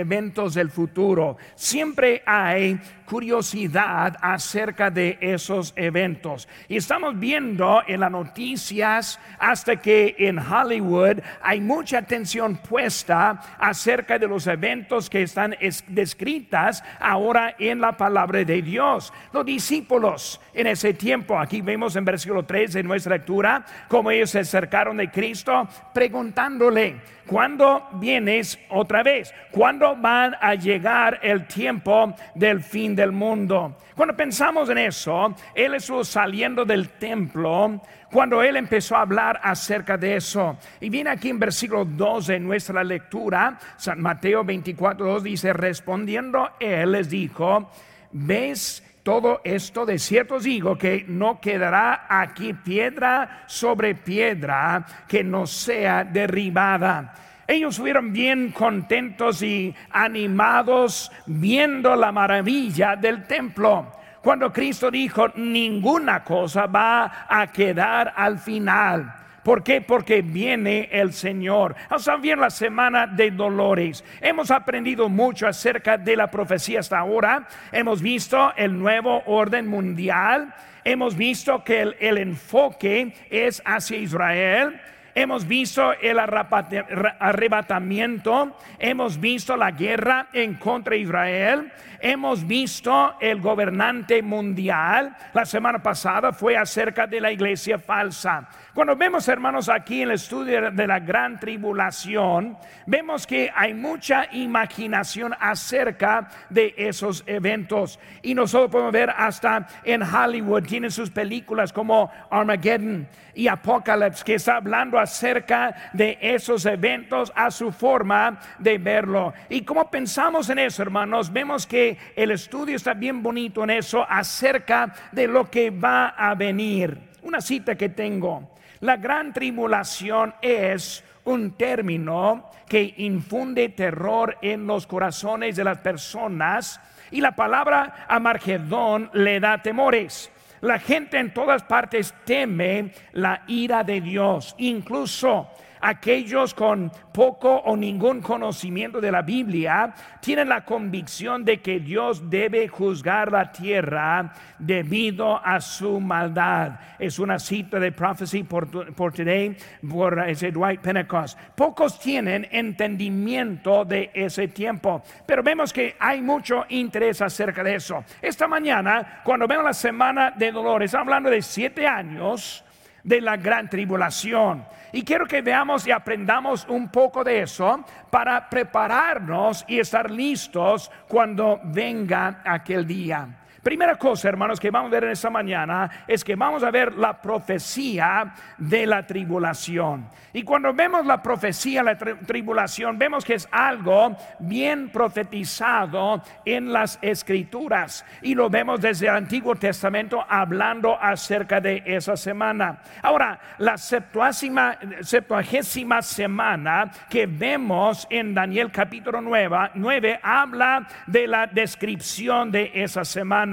eventos del futuro. Siempre hay curiosidad acerca de esos eventos. Y estamos viendo en las noticias hasta que en Hollywood hay mucha atención puesta acerca de los eventos que están descritas ahora en la palabra de Dios. Los discípulos en ese tiempo, aquí vemos en versículo 3 de nuestra lectura, como ellos se acercaron de Cristo preguntándole, ¿cuándo vienes otra vez? ¿Cuándo van a llegar el tiempo del fin del mundo. Cuando pensamos en eso, Él estuvo saliendo del templo cuando Él empezó a hablar acerca de eso. Y viene aquí en versículo 2 de nuestra lectura, San Mateo 24, 2 dice, respondiendo Él les dijo, ¿ves? todo esto de cierto digo que no quedará aquí piedra sobre piedra que no sea derribada. Ellos estuvieron bien contentos y animados viendo la maravilla del templo. Cuando Cristo dijo, ninguna cosa va a quedar al final. ¿Por qué? Porque viene el Señor. Estamos bien la semana de dolores. Hemos aprendido mucho acerca de la profecía hasta ahora. Hemos visto el nuevo orden mundial. Hemos visto que el enfoque es hacia Israel hemos visto el arrebatamiento, hemos visto la guerra en contra de Israel, hemos visto el gobernante mundial. La semana pasada fue acerca de la iglesia falsa. Cuando vemos, hermanos, aquí en el estudio de la gran tribulación, vemos que hay mucha imaginación acerca de esos eventos. Y nosotros podemos ver hasta en Hollywood, tienen sus películas como Armageddon y Apocalypse, que está hablando acerca de esos eventos a su forma de verlo. Y como pensamos en eso, hermanos, vemos que el estudio está bien bonito en eso acerca de lo que va a venir. Una cita que tengo. La gran tribulación es un término que infunde terror en los corazones de las personas y la palabra amargedón le da temores. La gente en todas partes teme la ira de Dios, incluso aquellos con poco o ningún conocimiento de la Biblia tienen la convicción de que Dios debe juzgar la tierra debido a su maldad. Es una cita de Prophecy por, Today por ese Dwight Pentecost. Pocos tienen entendimiento de ese tiempo, pero vemos que hay mucho interés acerca de eso. Esta mañana, cuando vemos la semana de dolores, hablando de siete años de la gran tribulación. Y quiero que veamos y aprendamos un poco de eso para prepararnos y estar listos cuando venga aquel día. Primera cosa, hermanos, que vamos a ver en esta mañana es que vamos a ver la profecía de la tribulación. Y cuando vemos la profecía de la tribulación, vemos que es algo bien profetizado en las escrituras. Y lo vemos desde el Antiguo Testamento hablando acerca de esa semana. Ahora, la septuagésima semana que vemos en Daniel capítulo 9, 9 habla de la descripción de esa semana.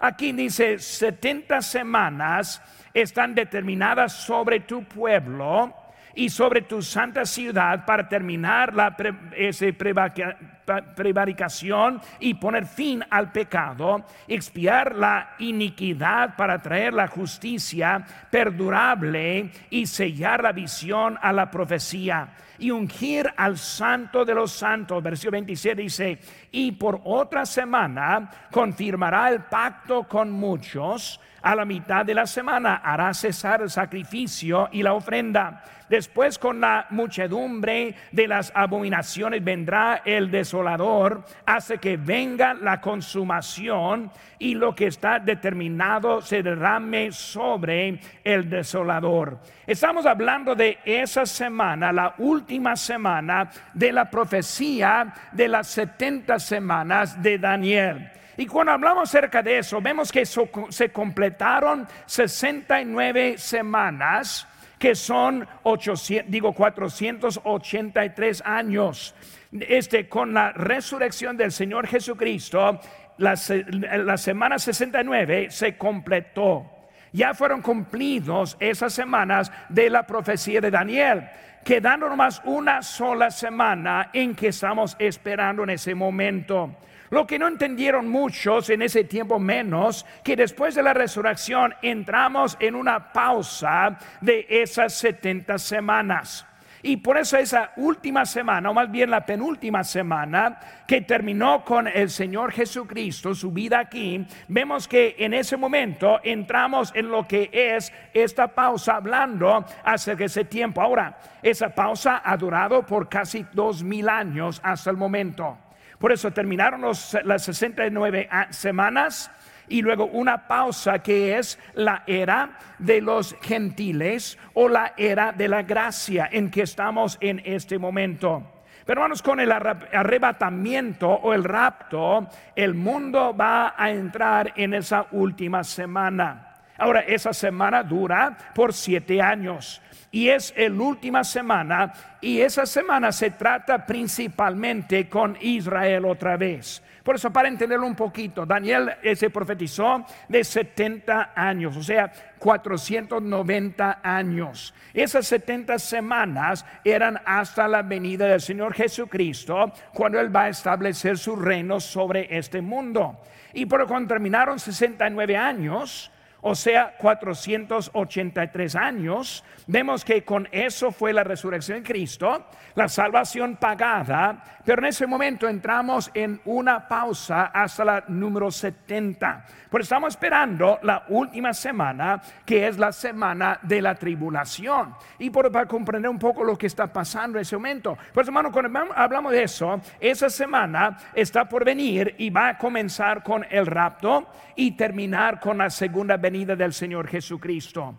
Aquí dice, 70 semanas están determinadas sobre tu pueblo y sobre tu santa ciudad para terminar la prevaricación y poner fin al pecado, expiar la iniquidad para traer la justicia perdurable y sellar la visión a la profecía y ungir al santo de los santos. Versículo 27 dice, y por otra semana confirmará el pacto con muchos. A la mitad de la semana hará cesar el sacrificio y la ofrenda. Después con la muchedumbre de las abominaciones vendrá el desolador, hace que venga la consumación y lo que está determinado se derrame sobre el desolador. Estamos hablando de esa semana, la última semana de la profecía de las 70 semanas de Daniel. Y cuando hablamos acerca de eso, vemos que se completaron 69 semanas que son 800, digo 483 años. Este, con la resurrección del Señor Jesucristo, la, la semana 69 se completó. Ya fueron cumplidos esas semanas de la profecía de Daniel, quedando nomás una sola semana en que estamos esperando en ese momento. Lo que no entendieron muchos en ese tiempo menos, que después de la resurrección entramos en una pausa de esas 70 semanas. Y por eso esa última semana, o más bien la penúltima semana, que terminó con el Señor Jesucristo, su vida aquí, vemos que en ese momento entramos en lo que es esta pausa hablando acerca de ese tiempo. Ahora, esa pausa ha durado por casi dos mil años hasta el momento. Por eso terminaron las 69 semanas y luego una pausa que es la era de los gentiles o la era de la gracia en que estamos en este momento. Pero hermanos, con el arrebatamiento o el rapto, el mundo va a entrar en esa última semana. Ahora, esa semana dura por siete años y es la última semana y esa semana se trata principalmente con Israel otra vez. Por eso, para entenderlo un poquito, Daniel eh, se profetizó de 70 años, o sea, 490 años. Esas 70 semanas eran hasta la venida del Señor Jesucristo, cuando Él va a establecer su reino sobre este mundo. Y por cuando terminaron 69 años, o sea, 483 años, vemos que con eso fue la resurrección de Cristo, la salvación pagada, pero en ese momento entramos en una pausa hasta la número 70. Pero estamos esperando la última semana, que es la semana de la tribulación. Y por, para comprender un poco lo que está pasando en ese momento. Pues hermano, cuando hablamos de eso, esa semana está por venir y va a comenzar con el rapto y terminar con la segunda venida del Señor Jesucristo.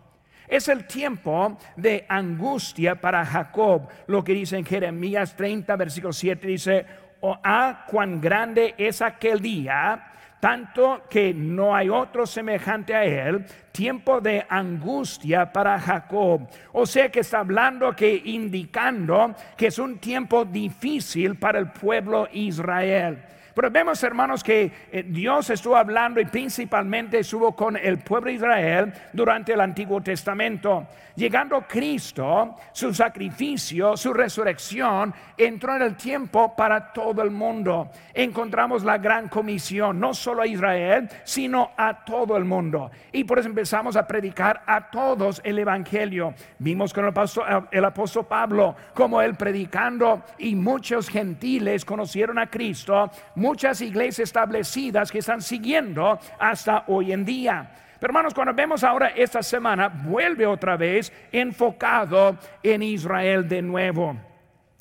Es el tiempo de angustia para Jacob, lo que dice en Jeremías 30, versículo 7, dice, oh, ah, cuán grande es aquel día, tanto que no hay otro semejante a él, tiempo de angustia para Jacob. O sea que está hablando que indicando que es un tiempo difícil para el pueblo Israel. Pero vemos, hermanos, que eh, Dios estuvo hablando y principalmente estuvo con el pueblo de Israel durante el Antiguo Testamento. Llegando Cristo, su sacrificio, su resurrección, entró en el tiempo para todo el mundo. Encontramos la gran comisión, no solo a Israel, sino a todo el mundo. Y por eso empezamos a predicar a todos el Evangelio. Vimos con el apóstol, Pablo, como él predicando y muchos gentiles conocieron a Cristo muchas iglesias establecidas que están siguiendo hasta hoy en día. Pero hermanos, cuando vemos ahora esta semana, vuelve otra vez enfocado en Israel de nuevo.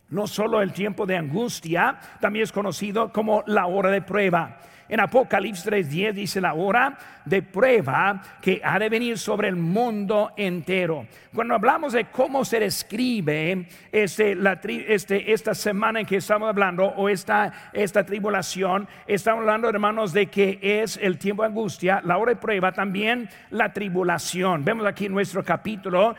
No solo el tiempo de angustia, también es conocido como la hora de prueba. En Apocalipsis 3:10 dice la hora de prueba que ha de venir sobre el mundo entero. Cuando hablamos de cómo se describe este, este, esta semana en que estamos hablando o esta, esta tribulación, estamos hablando, hermanos, de que es el tiempo de angustia, la hora de prueba, también la tribulación. Vemos aquí nuestro capítulo,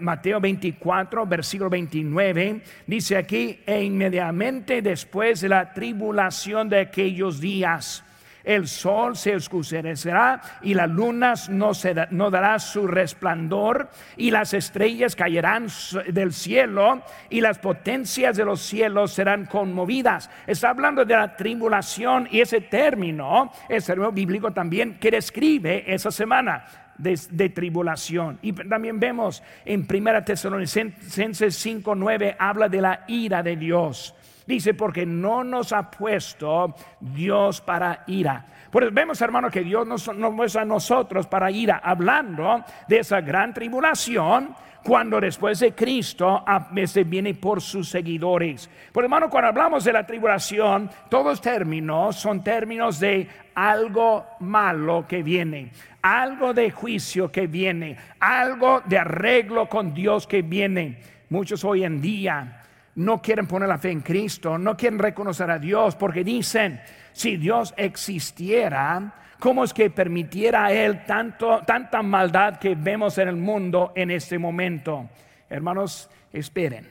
Mateo 24, versículo 29, dice aquí, e inmediatamente después de la tribulación de aquellos días, el sol se oscurecerá y la luna no, no dará su resplandor y las estrellas caerán del cielo y las potencias de los cielos serán conmovidas. Está hablando de la tribulación y ese término, el término bíblico también que describe esa semana. De, de, tribulación. Y también vemos en 1 Tesalonicenses 5:9 habla de la ira de Dios. Dice, porque no nos ha puesto Dios para ira. Pues vemos, hermano, que Dios nos, nos muestra a nosotros para ira, hablando de esa gran tribulación cuando después de Cristo a veces viene por sus seguidores. Por hermano, cuando hablamos de la tribulación, todos términos son términos de algo malo que viene, algo de juicio que viene, algo de arreglo con Dios que viene. Muchos hoy en día no quieren poner la fe en Cristo, no quieren reconocer a Dios porque dicen, si Dios existiera, ¿cómo es que permitiera a Él tanto, tanta maldad que vemos en el mundo en este momento? Hermanos, esperen.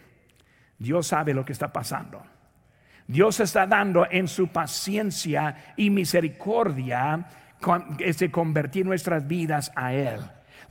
Dios sabe lo que está pasando. Dios está dando en su paciencia y misericordia de convertir nuestras vidas a Él.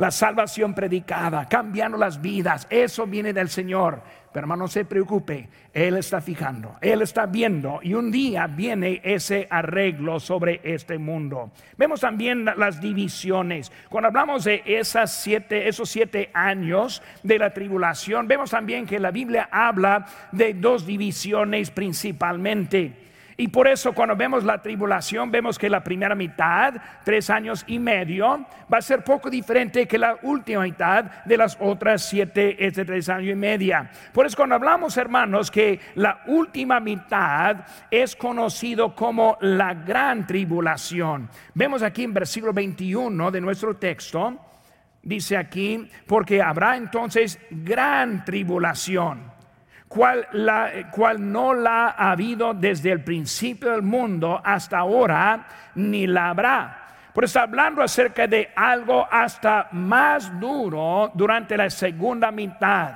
La salvación predicada, cambiando las vidas, eso viene del Señor. Pero hermano, no se preocupe, Él está fijando, Él está viendo y un día viene ese arreglo sobre este mundo. Vemos también las divisiones. Cuando hablamos de esas siete, esos siete años de la tribulación, vemos también que la Biblia habla de dos divisiones principalmente. Y por eso cuando vemos la tribulación, vemos que la primera mitad, tres años y medio, va a ser poco diferente que la última mitad de las otras siete, este tres años y media. Por eso cuando hablamos, hermanos, que la última mitad es conocido como la gran tribulación. Vemos aquí en versículo 21 de nuestro texto, dice aquí, porque habrá entonces gran tribulación cual, la, cual no la ha habido desde el principio del mundo hasta ahora, ni la habrá. Por eso hablando acerca de algo hasta más duro durante la segunda mitad.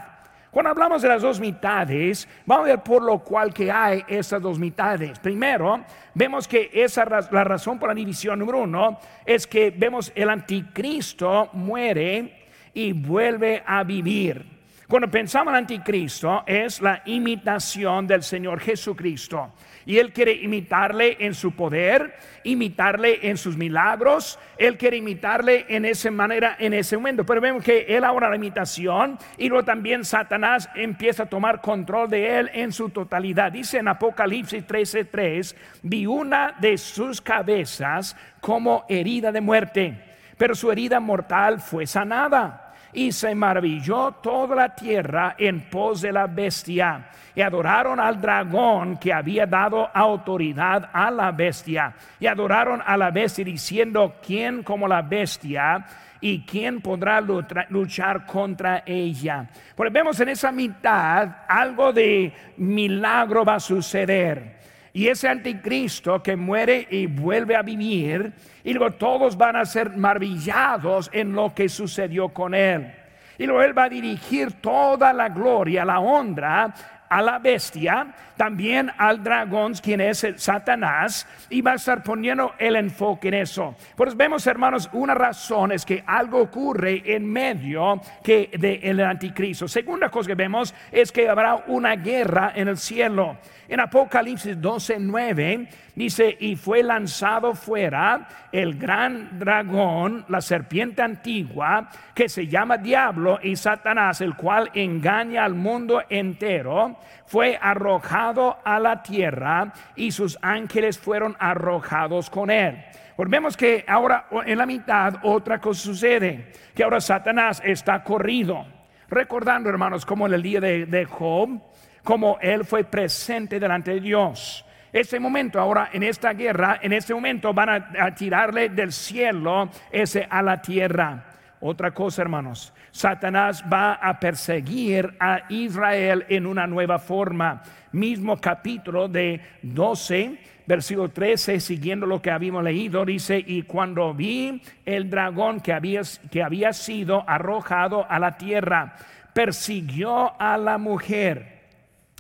Cuando hablamos de las dos mitades, vamos a ver por lo cual que hay esas dos mitades. Primero, vemos que esa la razón por la división número uno es que vemos el anticristo muere y vuelve a vivir. Cuando pensamos en anticristo es la imitación del Señor Jesucristo. Y Él quiere imitarle en su poder, imitarle en sus milagros, Él quiere imitarle en esa manera, en ese momento. Pero vemos que Él ahora la imitación y luego también Satanás empieza a tomar control de Él en su totalidad. Dice en Apocalipsis 13:3, vi una de sus cabezas como herida de muerte, pero su herida mortal fue sanada y se maravilló toda la tierra en pos de la bestia. Y adoraron al dragón que había dado autoridad a la bestia. Y adoraron a la bestia diciendo, ¿quién como la bestia? ¿Y quién podrá luchar contra ella? Porque vemos en esa mitad algo de milagro va a suceder. Y ese anticristo que muere y vuelve a vivir, y luego todos van a ser maravillados en lo que sucedió con él. Y luego él va a dirigir toda la gloria, la honra a la bestia, también al dragón, quien es el Satanás, y va a estar poniendo el enfoque en eso. Pues vemos, hermanos, una razón es que algo ocurre en medio que del anticristo. Segunda cosa que vemos es que habrá una guerra en el cielo. En Apocalipsis 12, 9 dice, y fue lanzado fuera el gran dragón, la serpiente antigua, que se llama Diablo y Satanás, el cual engaña al mundo entero, fue arrojado a la tierra y sus ángeles fueron arrojados con él. Pues vemos que ahora en la mitad otra cosa sucede, que ahora Satanás está corrido. Recordando, hermanos, como en el día de, Job, como él fue presente delante de Dios. Ese momento, ahora en esta guerra, en ese momento van a, tirarle del cielo ese a la tierra. Otra cosa, hermanos, Satanás va a perseguir a Israel en una nueva forma. Mismo capítulo de 12, versículo 13, siguiendo lo que habíamos leído, dice, y cuando vi el dragón que había, que había sido arrojado a la tierra, persiguió a la mujer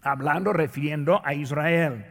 hablando, refiriendo a Israel,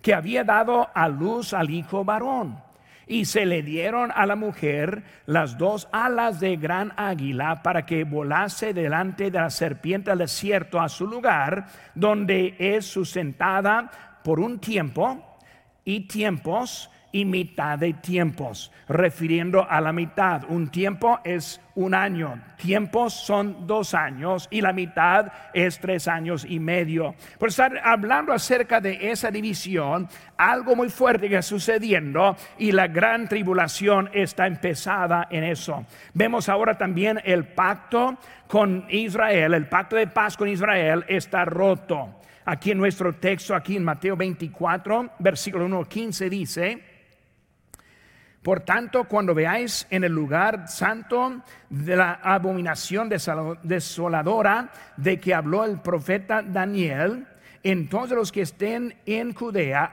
que había dado a luz al hijo varón. Y se le dieron a la mujer las dos alas de gran águila para que volase delante de la serpiente al desierto a su lugar, donde es sustentada por un tiempo y tiempos y mitad de tiempos, refiriendo a la mitad. Un tiempo es un año, tiempos son dos años y la mitad es tres años y medio. Por estar hablando acerca de esa división, algo muy fuerte que está sucediendo y la gran tribulación está empezada en eso. Vemos ahora también el pacto con Israel, el pacto de paz con Israel está roto. Aquí en nuestro texto, aquí en Mateo 24, versículo 1, 15 dice, por tanto, cuando veáis en el lugar santo de la abominación desoladora de que habló el profeta Daniel, entonces los que estén en Judea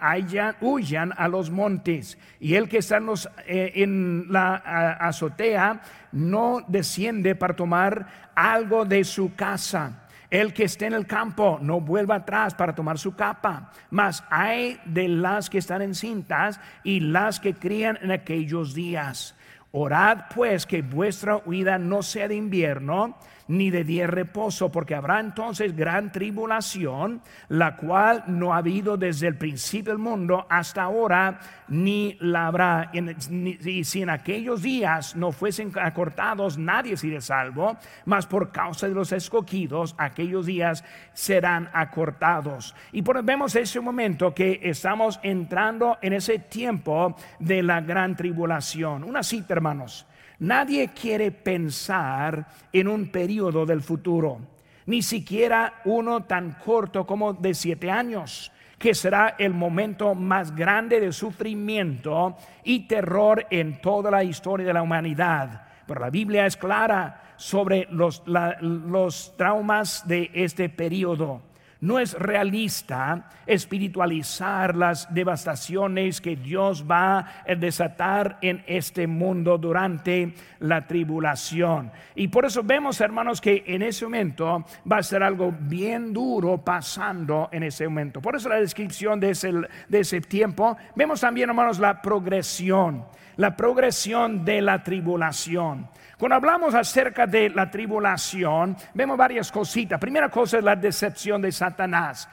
huyan a los montes, y el que está en, eh, en la azotea no desciende para tomar algo de su casa el que esté en el campo no vuelva atrás para tomar su capa, mas hay de las que están encintas y las que crían en aquellos días. Orad pues que vuestra huida no sea de invierno, ni de día reposo, porque habrá entonces gran tribulación, la cual no ha habido desde el principio del mundo hasta ahora, ni la habrá. Y si en aquellos días no fuesen acortados, nadie sería salvo, mas por causa de los escogidos, aquellos días serán acortados. Y por vemos ese momento que estamos entrando en ese tiempo de la gran tribulación. Una cita, hermanos. Nadie quiere pensar en un periodo del futuro, ni siquiera uno tan corto como de siete años, que será el momento más grande de sufrimiento y terror en toda la historia de la humanidad. Pero la Biblia es clara sobre los, los traumas de este periodo. No es realista espiritualizar las devastaciones que Dios va a desatar en este mundo durante la tribulación. Y por eso vemos, hermanos, que en ese momento va a ser algo bien duro pasando en ese momento. Por eso la descripción de ese, de ese tiempo. Vemos también, hermanos, la progresión, la progresión de la tribulación. Cuando hablamos acerca de la tribulación, vemos varias cositas. Primera cosa es la decepción de Satanás.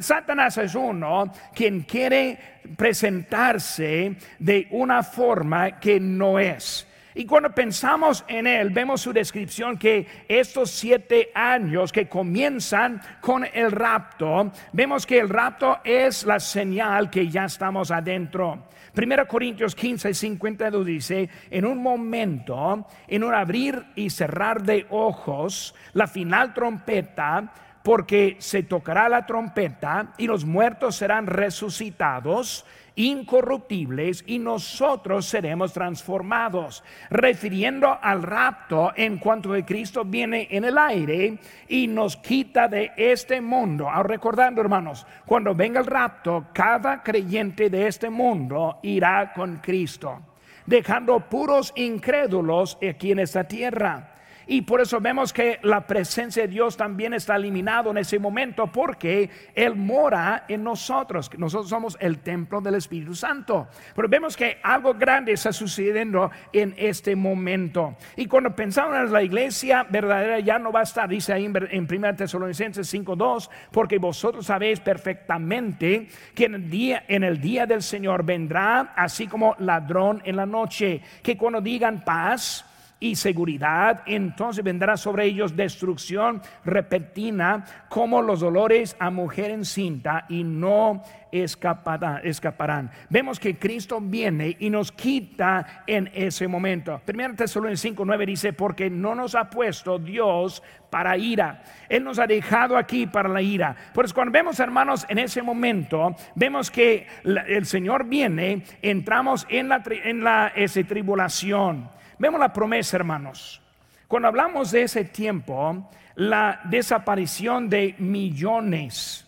Satanás es uno quien quiere presentarse de una forma que no es. Y cuando pensamos en él, vemos su descripción que estos siete años que comienzan con el rapto, vemos que el rapto es la señal que ya estamos adentro. 1 Corintios 15, 52 dice, en un momento, en un abrir y cerrar de ojos, la final trompeta, porque se tocará la trompeta y los muertos serán resucitados incorruptibles y nosotros seremos transformados, refiriendo al rapto en cuanto que Cristo viene en el aire y nos quita de este mundo. Ahora recordando, hermanos, cuando venga el rapto, cada creyente de este mundo irá con Cristo, dejando puros incrédulos aquí en esta tierra. Y por eso vemos que la presencia de Dios también está eliminado en ese momento porque Él mora en nosotros. Nosotros somos el templo del Espíritu Santo. Pero vemos que algo grande está sucediendo en este momento. Y cuando pensamos en la iglesia verdadera ya no va a estar, dice ahí en 1 Tesalonicenses 5.2, porque vosotros sabéis perfectamente que en el, día, en el día del Señor vendrá así como ladrón en la noche, que cuando digan paz, y seguridad, entonces vendrá sobre ellos destrucción repentina como los dolores a mujer encinta y no escaparán, escaparán. Vemos que Cristo viene y nos quita en ese momento. Primero Tesalonicenses 5, 9 dice, porque no nos ha puesto Dios para ira. Él nos ha dejado aquí para la ira. Por eso cuando vemos, hermanos, en ese momento, vemos que el Señor viene, entramos en la, en la tribulación. Vemos la promesa, hermanos. Cuando hablamos de ese tiempo, la desaparición de millones,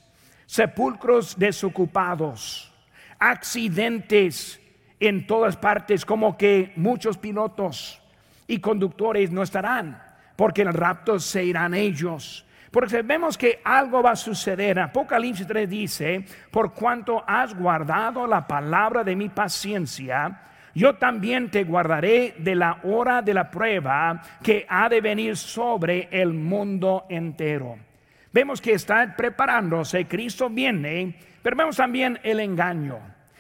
sepulcros desocupados, accidentes en todas partes, como que muchos pilotos y conductores no estarán, porque en el rapto se irán ellos. Porque vemos que algo va a suceder. Apocalipsis 3 dice, por cuanto has guardado la palabra de mi paciencia, yo también te guardaré de la hora de la prueba que ha de venir sobre el mundo entero. Vemos que está preparándose, Cristo viene, pero vemos también el engaño.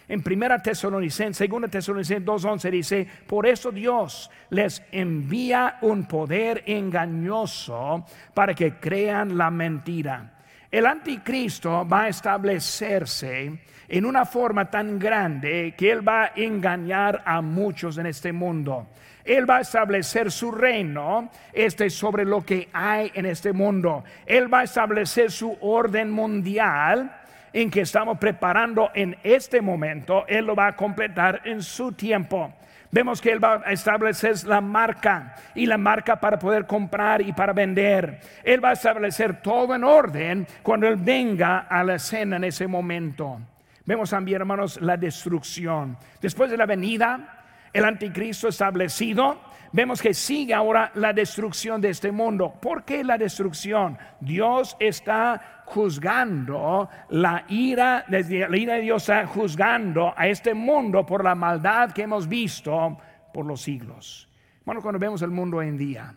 En primera Tesalonicenses, segunda Tesalonicenses 2.11 dice, por eso Dios les envía un poder engañoso para que crean la mentira. El anticristo va a establecerse en una forma tan grande que Él va a engañar a muchos en este mundo. Él va a establecer su reino este sobre lo que hay en este mundo. Él va a establecer su orden mundial en que estamos preparando en este momento. Él lo va a completar en su tiempo. Vemos que Él va a establecer la marca y la marca para poder comprar y para vender. Él va a establecer todo en orden cuando Él venga a la escena en ese momento. Vemos también, hermanos, la destrucción. Después de la venida, el anticristo establecido, vemos que sigue ahora la destrucción de este mundo. ¿Por qué la destrucción? Dios está juzgando la ira, la ira de Dios está juzgando a este mundo por la maldad que hemos visto por los siglos. Bueno, cuando vemos el mundo hoy en día,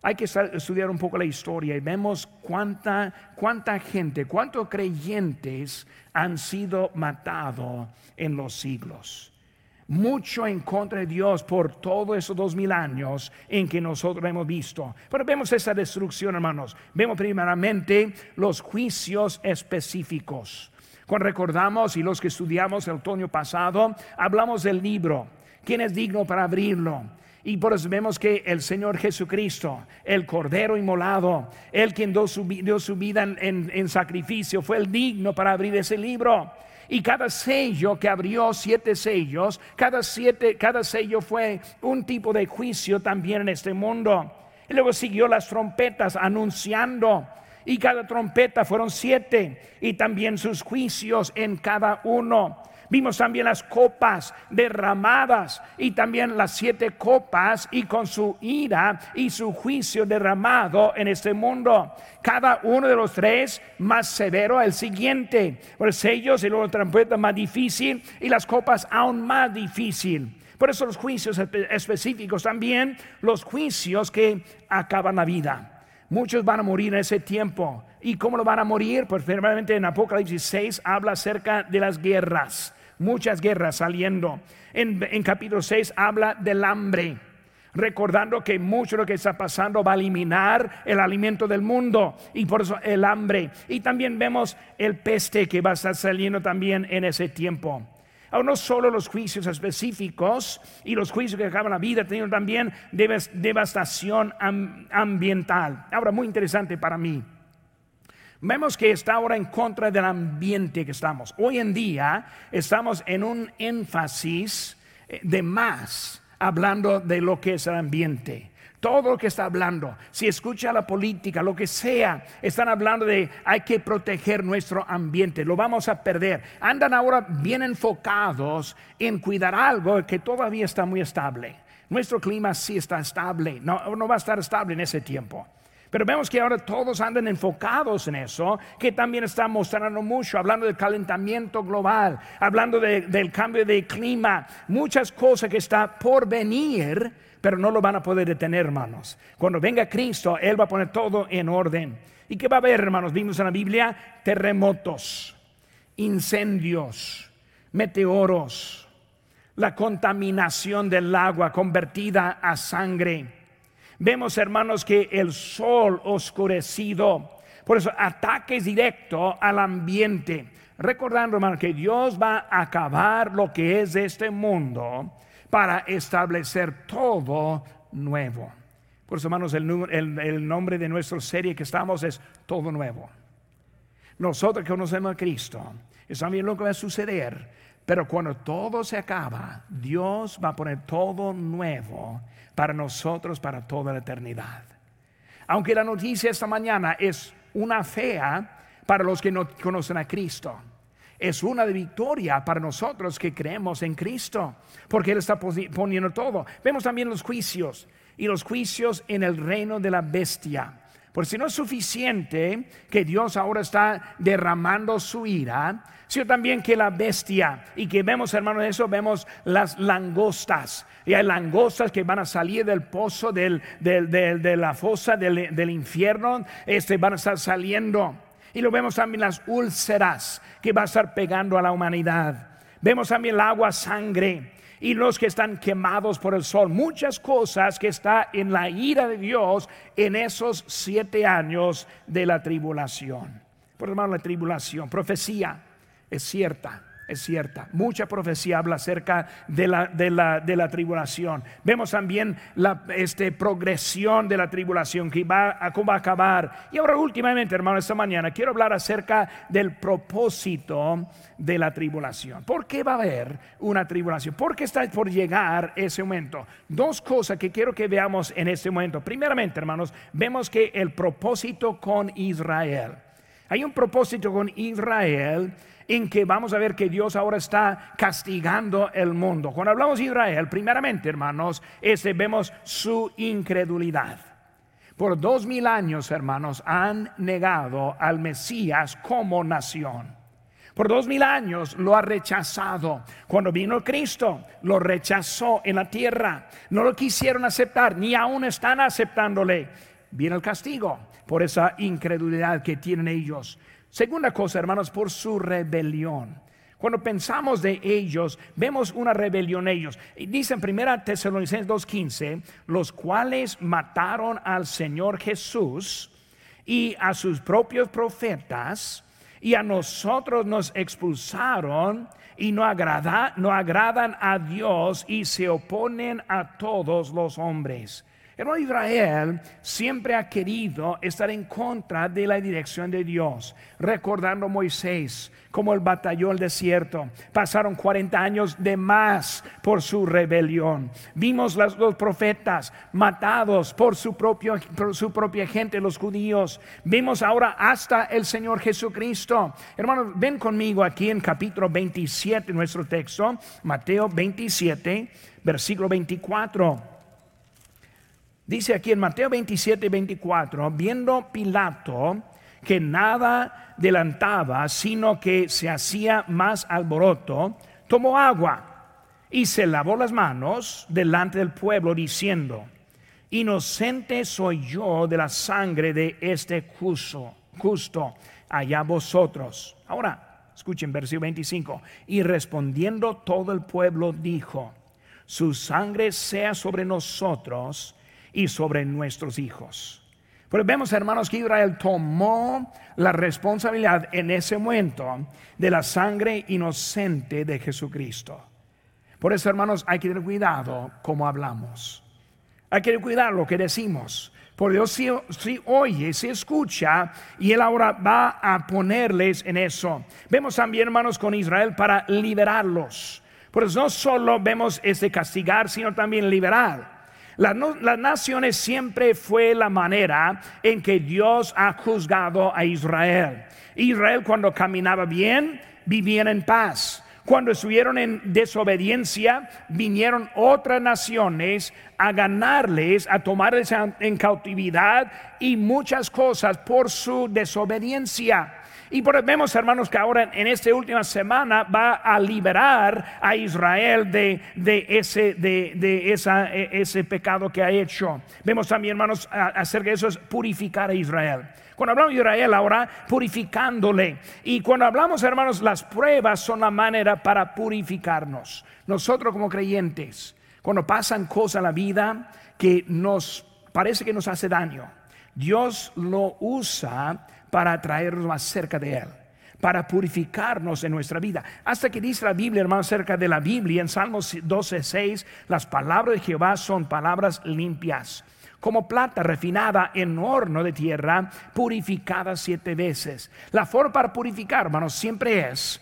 hay que estudiar un poco la historia y vemos cuánta, cuánta gente, cuántos creyentes han sido matados en los siglos. Mucho en contra de Dios por todos esos dos mil años en que nosotros hemos visto. Pero vemos esa destrucción, hermanos. Vemos primeramente los juicios específicos. Cuando recordamos y los que estudiamos el otoño pasado, hablamos del libro. ¿Quién es digno para abrirlo? Y por eso vemos que el Señor Jesucristo, el Cordero inmolado, el quien dio su, vida en, sacrificio, fue el digno para abrir ese libro. Y cada sello que abrió siete sellos, cada, siete, cada sello fue un tipo de juicio también en este mundo. Y luego siguió las trompetas anunciando. Y cada trompeta fueron siete. Y también sus juicios en cada uno. Vimos también las copas derramadas y también las siete copas y con su ira y su juicio derramado en este mundo. Cada uno de los tres más severo el siguiente. Por sellos y luego trompeta más difícil y las copas aún más difícil. Por eso los juicios específicos también, los juicios que acaban la vida. Muchos van a morir en ese tiempo. ¿Y cómo lo van a morir? Pues primeramente en Apocalipsis 6 habla acerca de las guerras muchas guerras saliendo. En, capítulo 6 habla del hambre recordando que mucho de lo que está pasando va a eliminar el alimento del mundo y por eso el hambre. Y también vemos el peste que va a estar saliendo también en ese tiempo. Ahora, no solo los juicios específicos y los juicios que acaban la vida, teniendo también devastación ambiental. Ahora, muy interesante para mí. Vemos que está ahora en contra del ambiente que estamos. Hoy en día estamos en un énfasis eh, de más hablando de lo que es el ambiente. Todo lo que está hablando, si escucha la política, lo que sea, están hablando de hay que proteger nuestro ambiente, lo vamos a perder. Andan ahora bien enfocados en cuidar algo que todavía está muy estable. Nuestro clima sí está estable, no, no va a estar estable en ese tiempo. Pero vemos que ahora todos andan enfocados en eso, que también está mostrando mucho, hablando del calentamiento global, hablando del cambio de clima, muchas cosas que está por venir, pero no lo van a poder detener, hermanos. Cuando venga Cristo, Él va a poner todo en orden. ¿Y qué va a haber, hermanos? Vimos en la Biblia terremotos, incendios, meteoros, la contaminación del agua convertida a sangre Vemos, hermanos, que el sol oscurecido, por eso ataques directos al ambiente. Recordando, hermanos, que Dios va a acabar lo que es este mundo para establecer todo nuevo. Por eso, hermanos, el, el nombre de nuestra serie que estamos es Todo Nuevo. Nosotros que conocemos a Cristo, es también lo que va a suceder. Pero cuando todo se acaba, Dios va a poner todo nuevo para nosotros para toda la eternidad. Aunque la noticia esta mañana es una fea para los que no conocen a Cristo. Es una de victoria para nosotros que creemos en Cristo, porque Él está poniendo todo. Vemos también los juicios y los juicios en el reino de la bestia. Por si no es suficiente que Dios ahora está derramando su ira, sino también que la bestia, y que vemos, hermanos, eso vemos las langostas. Y hay langostas que van a salir del pozo, del, de la fosa del, infierno, este, van a estar saliendo. Y lo vemos también las úlceras que va a estar pegando a la humanidad. Vemos también el agua sangre y los que están quemados por el sol. Muchas cosas que está en la ira de Dios en esos siete años de la tribulación. Por hermano, la tribulación, profecía es cierta es cierta. Mucha profecía habla acerca de la, de la, tribulación. Vemos también la este, progresión de la tribulación que va a, va a acabar. Y ahora últimamente, hermano, esta mañana quiero hablar acerca del propósito de la tribulación. ¿Por qué va a haber una tribulación? ¿Por qué está por llegar ese momento? Dos cosas que quiero que veamos en este momento. Primeramente, hermanos, vemos que el propósito con Israel. Hay un propósito con Israel en que vamos a ver que Dios ahora está castigando el mundo. Cuando hablamos de Israel, primeramente, hermanos, ese vemos su incredulidad. Por dos mil años, hermanos, han negado al Mesías como nación. Por dos mil años lo ha rechazado. Cuando vino Cristo, lo rechazó en la tierra. No lo quisieron aceptar, ni aún están aceptándole. Viene el castigo por esa incredulidad que tienen ellos. Segunda cosa, hermanos, por su rebelión. Cuando pensamos de ellos, vemos una rebelión ellos. Dice en 1 Tesalonicenses 2.15, los cuales mataron al Señor Jesús y a sus propios profetas y a nosotros nos expulsaron y no, no agradan a Dios y se oponen a todos los hombres. Hermano Israel siempre ha querido estar en contra de la dirección de Dios, recordando Moisés como el batallón del desierto. Pasaron 40 años de más por su rebelión. Vimos los, los profetas matados por su, propio, por su propia gente, los judíos. Vimos ahora hasta el Señor Jesucristo. Hermanos, ven conmigo aquí en capítulo 27, nuestro texto, Mateo 27, versículo 24. Dice aquí en Mateo 27, 24, viendo Pilato que nada adelantaba, sino que se hacía más alboroto, tomó agua y se lavó las manos delante del pueblo, diciendo, inocente soy yo de la sangre de este justo, justo allá vosotros. Ahora, escuchen versículo 25, y respondiendo todo el pueblo dijo, su sangre sea sobre nosotros y sobre nuestros hijos. Pero vemos, hermanos, que Israel tomó la responsabilidad en ese momento de la sangre inocente de Jesucristo. Por eso, hermanos, hay que tener cuidado como hablamos. Hay que cuidado lo que decimos. Por Dios si, si, oye, si escucha, y Él ahora va a ponerles en eso. Vemos también, hermanos, con Israel para liberarlos. Por eso no solo vemos este castigar, sino también liberar. Las, naciones siempre fue la manera en que Dios ha juzgado a Israel. Israel cuando caminaba bien, vivían en paz. Cuando estuvieron en desobediencia, vinieron otras naciones a ganarles, a tomarles en cautividad y muchas cosas por su desobediencia. Y por, vemos, hermanos, que ahora en esta última semana va a liberar a Israel de, e, ese pecado que ha hecho. Vemos también, hermanos, acerca de eso es purificar a Israel. Cuando hablamos de Israel ahora, purificándole. Y cuando hablamos, hermanos, las pruebas son la manera para purificarnos. Nosotros como creyentes, cuando pasan cosas en la vida que nos parece que nos hace daño, Dios lo usa para traernos más cerca de Él, para purificarnos en nuestra vida. Hasta que dice la Biblia, hermano, cerca de la Biblia, en Salmos 12:6, las palabras de Jehová son palabras limpias como plata refinada en horno de tierra, purificada siete veces. La forma para purificar, hermanos, siempre es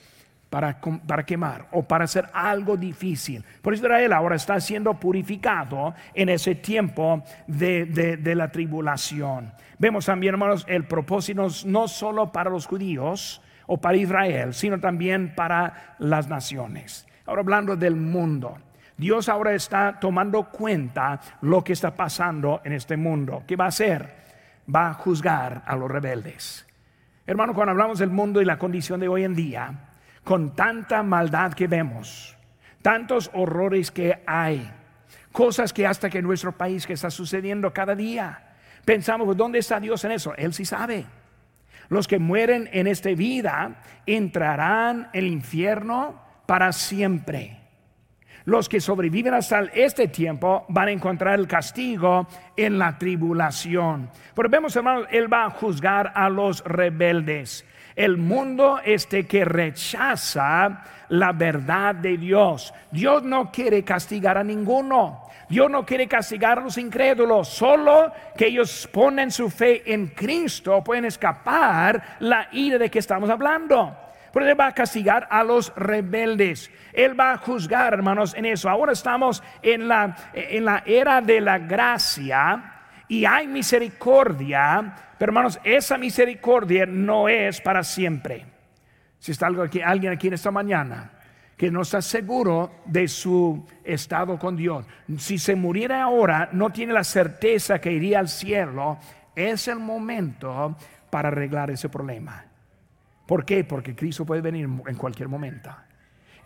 para, para, quemar o para hacer algo difícil. Por Israel ahora está siendo purificado en ese tiempo de, de la tribulación. Vemos también, hermanos, el propósito no solo para los judíos o para Israel, sino también para las naciones. Ahora hablando del mundo. Dios ahora está tomando cuenta lo que está pasando en este mundo. ¿Qué va a hacer? Va a juzgar a los rebeldes. Hermano, cuando hablamos del mundo y la condición de hoy en día, con tanta maldad que vemos, tantos horrores que hay, cosas que hasta que en nuestro país que está sucediendo cada día, Pensamos, ¿dónde está Dios en eso? Él sí sabe. Los que mueren en esta vida entrarán en el infierno para siempre. Los que sobreviven hasta este tiempo van a encontrar el castigo en la tribulación. Pero vemos, hermanos, Él va a juzgar a los rebeldes. El mundo este que rechaza la verdad de Dios. Dios no quiere castigar a ninguno. Dios no quiere castigar a los incrédulos, solo que ellos ponen su fe en Cristo pueden escapar la ira de que estamos hablando. Pero Él va a castigar a los rebeldes. Él va a juzgar, hermanos, en eso. Ahora estamos en la, en la era de la gracia y hay misericordia, pero hermanos, esa misericordia no es para siempre. Si está alguien aquí en esta mañana que no está seguro de su estado con Dios. Si se muriera ahora, no tiene la certeza que iría al cielo. Es el momento para arreglar ese problema. ¿Por qué? Porque Cristo puede venir en cualquier momento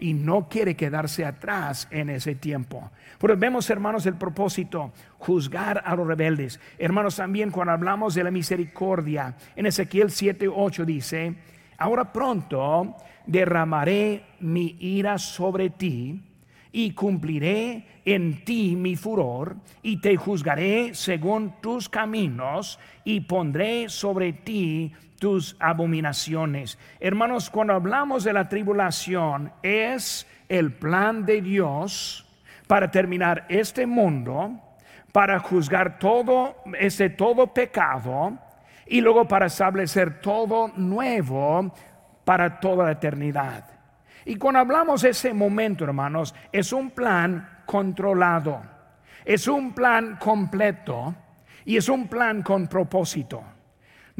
y no quiere quedarse atrás en ese tiempo. Pero vemos, hermanos, el propósito, juzgar a los rebeldes. Hermanos, también cuando hablamos de la misericordia, en Ezequiel 7, 8 dice, ahora pronto derramaré mi ira sobre ti y cumpliré en ti mi furor y te juzgaré según tus caminos y pondré sobre ti tus abominaciones. Hermanos, cuando hablamos de la tribulación, es el plan de Dios para terminar este mundo, para juzgar todo, ese todo pecado, y luego para establecer todo nuevo para toda la eternidad. Y cuando hablamos de ese momento, hermanos, es un plan controlado, es un plan completo y es un plan con propósito.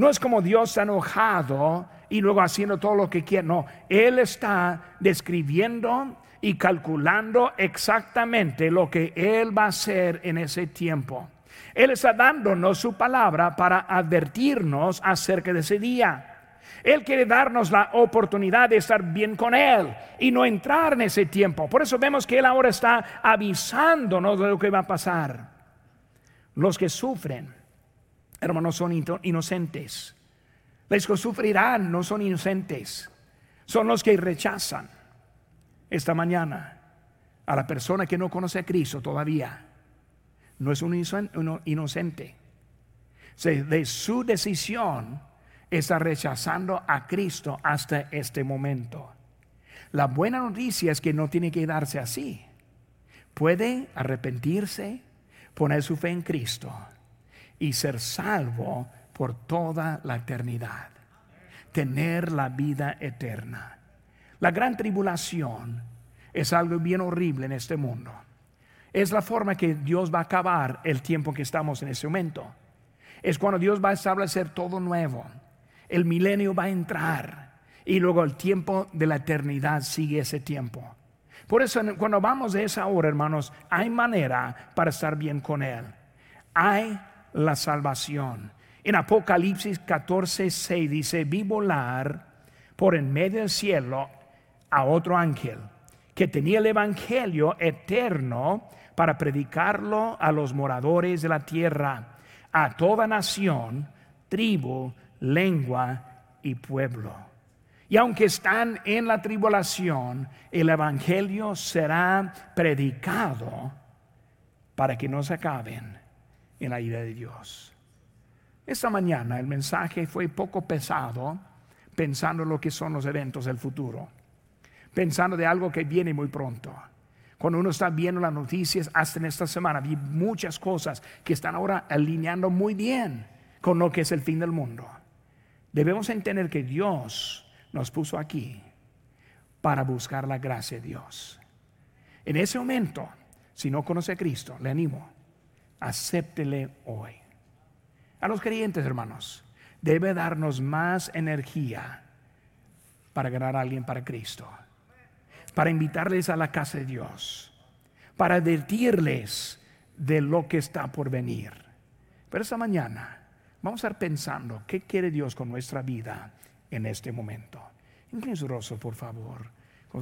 No es como Dios enojado y luego haciendo todo lo que quiere. No, Él está describiendo y calculando exactamente lo que Él va a hacer en ese tiempo. Él está dándonos su palabra para advertirnos acerca de ese día. Él quiere darnos la oportunidad de estar bien con Él y no entrar en ese tiempo. Por eso vemos que Él ahora está avisándonos de lo que va a pasar. Los que sufren hermanos, son inocentes. Los que sufrirán no son inocentes, son los que rechazan esta mañana a la persona que no conoce a Cristo todavía. No es un inocente. De su decisión está rechazando a Cristo hasta este momento. La buena noticia es que no tiene que darse así. Puede arrepentirse, poner su fe en Cristo y ser salvo por toda la eternidad. Tener la vida eterna. La gran tribulación es algo bien horrible en este mundo. Es la forma que Dios va a acabar el tiempo que estamos en ese momento. Es cuando Dios va a establecer todo nuevo. El milenio va a entrar y luego el tiempo de la eternidad sigue ese tiempo. Por eso cuando vamos de esa hora, hermanos, hay manera para estar bien con Él. Hay la salvación. En Apocalipsis 14, 6 dice, vi volar por en medio del cielo a otro ángel que tenía el Evangelio eterno para predicarlo a los moradores de la tierra, a toda nación, tribu, lengua y pueblo. Y aunque están en la tribulación, el Evangelio será predicado para que no se acaben en la ira de Dios. Esta mañana el mensaje fue poco pesado pensando en lo que son los eventos del futuro, pensando de algo que viene muy pronto. Cuando uno está viendo las noticias, hasta en esta semana, vi muchas cosas que están ahora alineando muy bien con lo que es el fin del mundo. Debemos entender que Dios nos puso aquí para buscar la gracia de Dios. En ese momento, si no conoce a Cristo, le animo acéptele hoy. A los creyentes, hermanos, debe darnos más energía para ganar a alguien para Cristo, para invitarles a la casa de Dios, para advertirles de lo que está por venir. Pero esta mañana vamos a estar pensando qué quiere Dios con nuestra vida en este momento. Incluso su por favor.